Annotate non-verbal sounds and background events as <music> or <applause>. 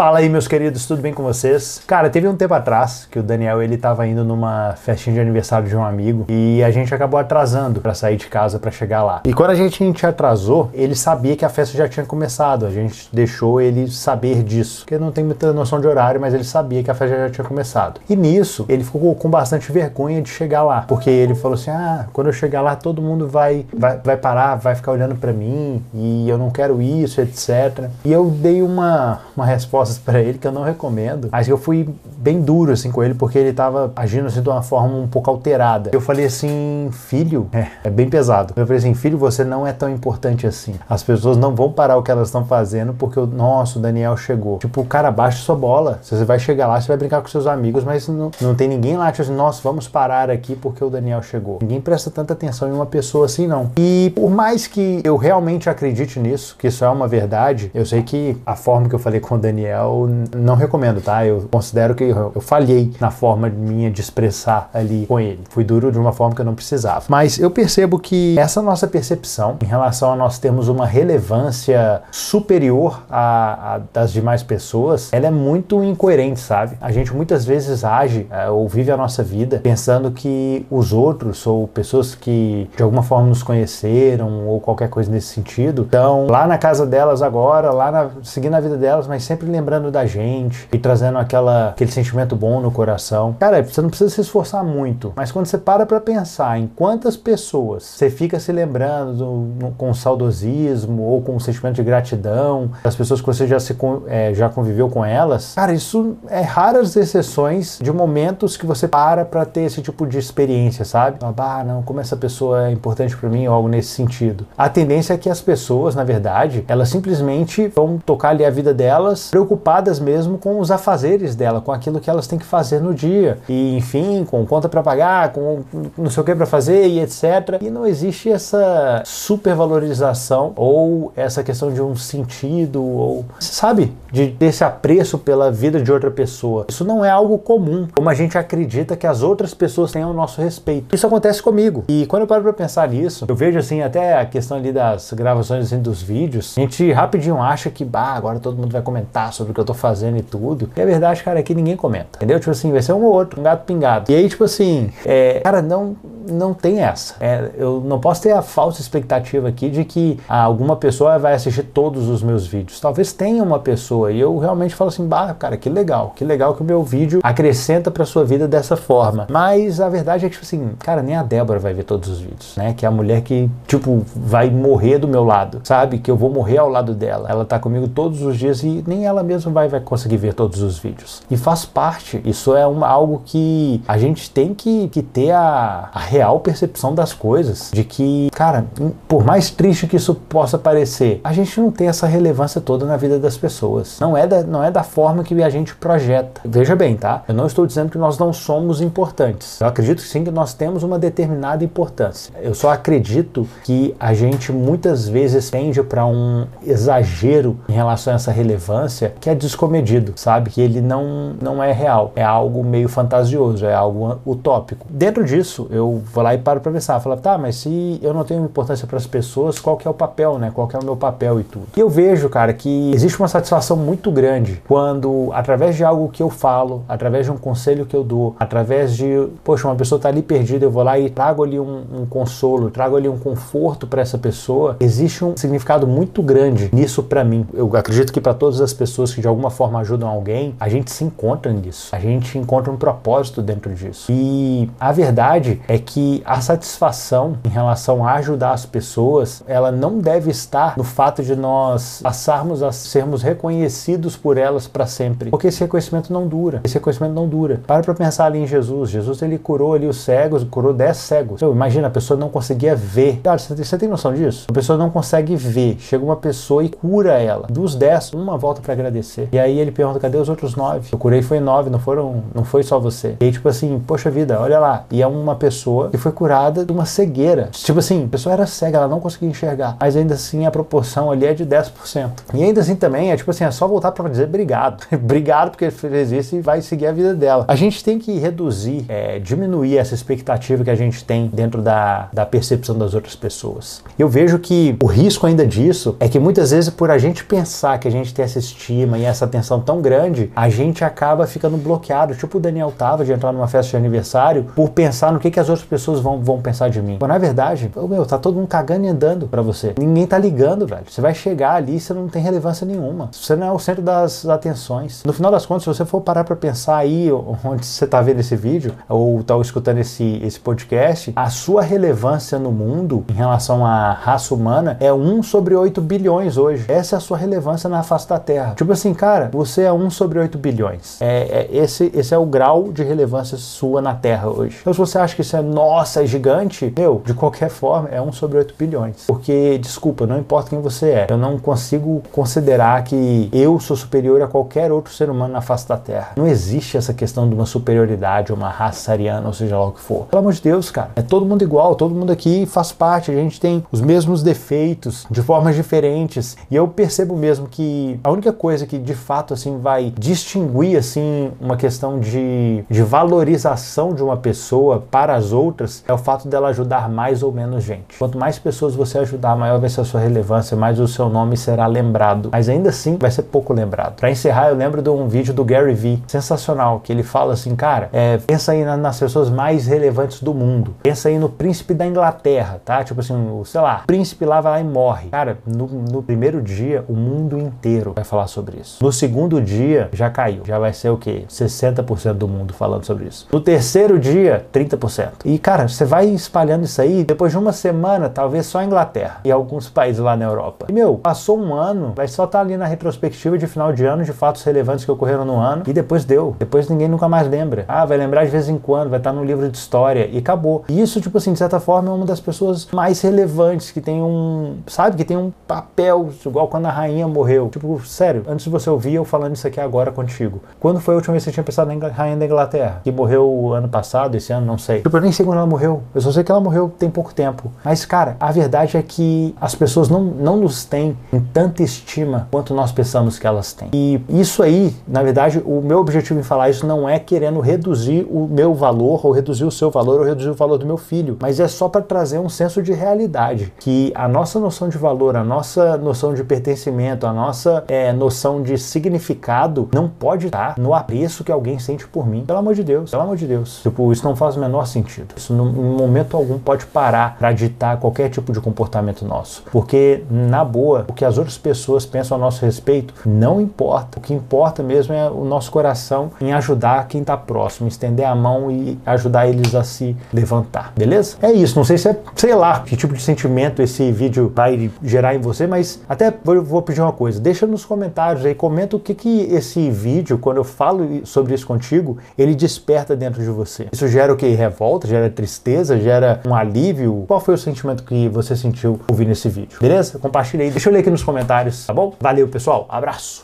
Fala aí, meus queridos, tudo bem com vocês? Cara, teve um tempo atrás que o Daniel ele tava indo numa festinha de aniversário de um amigo e a gente acabou atrasando para sair de casa para chegar lá. E quando a gente atrasou, ele sabia que a festa já tinha começado. A gente deixou ele saber disso, porque não tem muita noção de horário, mas ele sabia que a festa já tinha começado. E nisso, ele ficou com bastante vergonha de chegar lá, porque ele falou assim: "Ah, quando eu chegar lá, todo mundo vai vai, vai parar, vai ficar olhando para mim e eu não quero isso, etc". E eu dei uma uma resposta para ele que eu não recomendo, mas eu fui bem duro assim com ele porque ele tava agindo assim de uma forma um pouco alterada. Eu falei assim, filho, é, é bem pesado. Eu falei assim, filho, você não é tão importante assim. As pessoas não vão parar o que elas estão fazendo porque o nosso Daniel chegou. Tipo, cara, baixa sua bola. Você vai chegar lá, você vai brincar com seus amigos, mas não, não tem ninguém lá tipo assim, nossa, vamos parar aqui porque o Daniel chegou. Ninguém presta tanta atenção em uma pessoa assim, não. E por mais que eu realmente acredite nisso, que isso é uma verdade, eu sei que a forma que eu falei com o Daniel não recomendo, tá? Eu considero que eu, eu falhei na forma minha de expressar ali com ele. Fui duro de uma forma que eu não precisava. Mas eu percebo que essa nossa percepção em relação a nós termos uma relevância superior à das demais pessoas, ela é muito incoerente, sabe? A gente muitas vezes age é, ou vive a nossa vida pensando que os outros ou pessoas que de alguma forma nos conheceram ou qualquer coisa nesse sentido estão lá na casa delas agora, lá na, seguindo a vida delas, mas sempre lembrando da gente e trazendo aquela, aquele sentimento bom no coração. Cara, você não precisa se esforçar muito, mas quando você para pra pensar em quantas pessoas você fica se lembrando do, com saudosismo ou com um sentimento de gratidão, das pessoas que você já, se, é, já conviveu com elas, cara, isso é raras exceções de momentos que você para pra ter esse tipo de experiência, sabe? Ah, não, como essa pessoa é importante para mim ou algo nesse sentido. A tendência é que as pessoas, na verdade, elas simplesmente vão tocar ali a vida delas preocupadas mesmo com os afazeres dela, com aquilo que elas têm que fazer no dia. E, enfim, com conta para pagar, com não sei o que para fazer e etc. E não existe essa supervalorização ou essa questão de um sentido ou, sabe, de desse apreço pela vida de outra pessoa. Isso não é algo comum, como a gente acredita que as outras pessoas têm ao nosso respeito. Isso acontece comigo. E quando eu paro para pensar nisso, eu vejo assim até a questão ali das gravações assim, dos vídeos, a gente rapidinho acha que, bah, agora todo mundo vai comentar o que eu tô fazendo e tudo. E a verdade, cara, é que ninguém comenta. Entendeu? Tipo assim, vai ser um ou outro, um gato pingado. E aí, tipo assim, é, cara, não, não tem essa. É, eu não posso ter a falsa expectativa aqui de que ah, alguma pessoa vai assistir todos os meus vídeos. Talvez tenha uma pessoa e eu realmente falo assim, bah, cara, que legal, que legal que o meu vídeo acrescenta pra sua vida dessa forma. Mas a verdade é que, tipo assim, cara, nem a Débora vai ver todos os vídeos, né? Que é a mulher que, tipo, vai morrer do meu lado, sabe? Que eu vou morrer ao lado dela. Ela tá comigo todos os dias e nem ela mesma vai, vai conseguir ver todos os vídeos. E faz parte, isso é uma, algo que a gente tem que, que ter a, a real percepção das coisas. De que, cara, por mais triste que isso possa parecer, a gente não tem essa relevância toda na vida das pessoas. Não é da, não é da forma que a gente projeta. Veja bem, tá? Eu não estou dizendo que nós não somos importantes. Eu acredito sim que nós temos uma determinada importância. Eu só acredito que a gente muitas vezes tende para um exagero em relação a essa relevância que é descomedido, sabe? Que ele não, não é real, é algo meio fantasioso, é algo utópico. Dentro disso, eu vou lá e paro para pensar, falo, tá, mas se eu não tenho importância para as pessoas, qual que é o papel, né? Qual que é o meu papel e tudo. E eu vejo, cara, que existe uma satisfação muito grande quando, através de algo que eu falo, através de um conselho que eu dou, através de, poxa, uma pessoa tá ali perdida, eu vou lá e trago ali um, um consolo, trago ali um conforto para essa pessoa, existe um significado muito grande nisso para mim. Eu acredito que para todas as pessoas que de alguma forma ajudam alguém, a gente se encontra nisso. A gente encontra um propósito dentro disso. E a verdade é que a satisfação em relação a ajudar as pessoas, ela não deve estar no fato de nós passarmos a sermos reconhecidos por elas para sempre. Porque esse reconhecimento não dura. Esse reconhecimento não dura. Para para pensar ali em Jesus. Jesus ele curou ali os cegos, curou 10 cegos. Então, imagina, a pessoa não conseguia ver. Cara, você tem, noção disso? A pessoa não consegue ver. Chega uma pessoa e cura ela. Dos 10, uma volta para agradecer. E aí ele pergunta: cadê os outros 9? Eu curei foi 9, não foram, não foi só você. E aí, tipo assim, poxa vida, olha lá. E é uma pessoa pessoa que foi curada de uma cegueira. Tipo assim, a pessoa era cega, ela não conseguia enxergar, mas ainda assim a proporção ali é de 10%. E ainda assim também é tipo assim, é só voltar para dizer obrigado. <laughs> obrigado porque fez isso e vai seguir a vida dela. A gente tem que reduzir, é, diminuir essa expectativa que a gente tem dentro da, da percepção das outras pessoas. Eu vejo que o risco ainda disso é que muitas vezes por a gente pensar que a gente tem essa estima e essa atenção tão grande, a gente acaba ficando bloqueado, tipo o Daniel tava de entrar numa festa de aniversário por pensar no que, que as outras pessoas vão, vão pensar de mim. Mas na verdade, meu, tá todo mundo cagando e andando para você. Ninguém tá ligando, velho. Você vai chegar ali e você não tem relevância nenhuma. Você não é o centro das atenções. No final das contas, se você for parar para pensar aí onde você tá vendo esse vídeo ou tá escutando esse, esse podcast, a sua relevância no mundo em relação à raça humana é 1 sobre 8 bilhões hoje. Essa é a sua relevância na face da Terra. Tipo assim, cara, você é 1 sobre 8 bilhões. É, é, esse, esse é o grau de relevância sua na Terra hoje. Então, se você acha que isso é, nossa, é gigante, meu, de qualquer forma, é 1 sobre 8 bilhões. Porque, desculpa, não importa quem você é, eu não consigo considerar que eu sou superior a qualquer outro ser humano na face da Terra. Não existe essa questão de uma superioridade, uma raça ariana, ou seja lá o que for. Pelo amor de Deus, cara, é todo mundo igual, todo mundo aqui faz parte, a gente tem os mesmos defeitos de formas diferentes. E eu percebo mesmo que a única coisa que de fato assim vai distinguir assim uma questão de, de valorização de uma pessoa para as outras é o fato dela ajudar mais ou menos gente. Quanto mais pessoas você ajudar, maior vai ser a sua relevância, mais o seu nome será lembrado. Mas ainda assim vai ser pouco lembrado. Para encerrar, eu lembro de um vídeo do Gary Vee, sensacional, que ele fala assim, cara, é, pensa aí nas pessoas mais relevantes do mundo. Pensa aí no príncipe da Inglaterra, tá? Tipo assim, o, sei lá, príncipe lá vai lá e morre. Cara, no, no primeiro dia, o mundo inteiro vai falar sobre isso. No segundo dia, já caiu. Já vai ser o quê? 60% do mundo falando sobre isso. No terceiro dia, 30%. E, cara, você vai espalhando isso aí, depois de uma semana, talvez só a Inglaterra e alguns países lá na Europa. E, meu, passou um ano, vai só estar tá ali na retrospectiva de final de ano de fatos relevantes que ocorreram no ano e depois deu. Depois ninguém nunca mais lembra. Ah, vai lembrar de vez em quando, vai estar tá no livro de história e acabou. E isso, tipo assim, de certa forma, é uma das pessoas mais relevantes que tem um, sabe, que tem um papel, igual quando a rainha morreu. Tipo, sério, antes de você ouvir eu falando isso aqui agora contigo. Quando foi a última vez que você tinha pensado na rainha da Inglaterra? Que morreu ano passado, esse ano, não sei. Tipo, eu nem sei quando ela morreu. Eu só sei que ela morreu tem pouco tempo. Mas, cara, a verdade é que as pessoas não, não nos têm em tanta estima quanto nós pensamos que elas têm. E isso aí, na verdade, o meu objetivo em falar isso não é querendo reduzir o meu valor, ou reduzir o seu valor, ou reduzir o valor do meu filho, mas é só para trazer um senso de realidade. Que a nossa noção de valor, a nossa noção de pertencimento, a nossa é, noção de significado não pode estar no apreço que alguém sente por mim. Pelo amor de Deus, pelo amor de Deus. Tipo, isso não faz o menor sentido. Isso, em momento algum, pode parar para ditar qualquer tipo de comportamento nosso. Porque, na boa, o que as outras pessoas pensam a nosso respeito não importa. O que importa mesmo é o nosso coração em ajudar quem está próximo, estender a mão e ajudar eles a se levantar. Beleza? É isso. Não sei se é, sei lá, que tipo de sentimento esse vídeo vai gerar em você, mas até vou, vou pedir uma coisa. Deixa nos comentários aí, comenta o que, que esse vídeo, quando eu falo sobre isso contigo, ele desperta dentro de você. Isso gera o que? Revolta? Gera tristeza? Gera um alívio? Qual foi o sentimento que você sentiu ouvindo esse vídeo? Beleza? Compartilha aí. Deixa eu ler aqui nos comentários, tá bom? Valeu, pessoal. Abraço.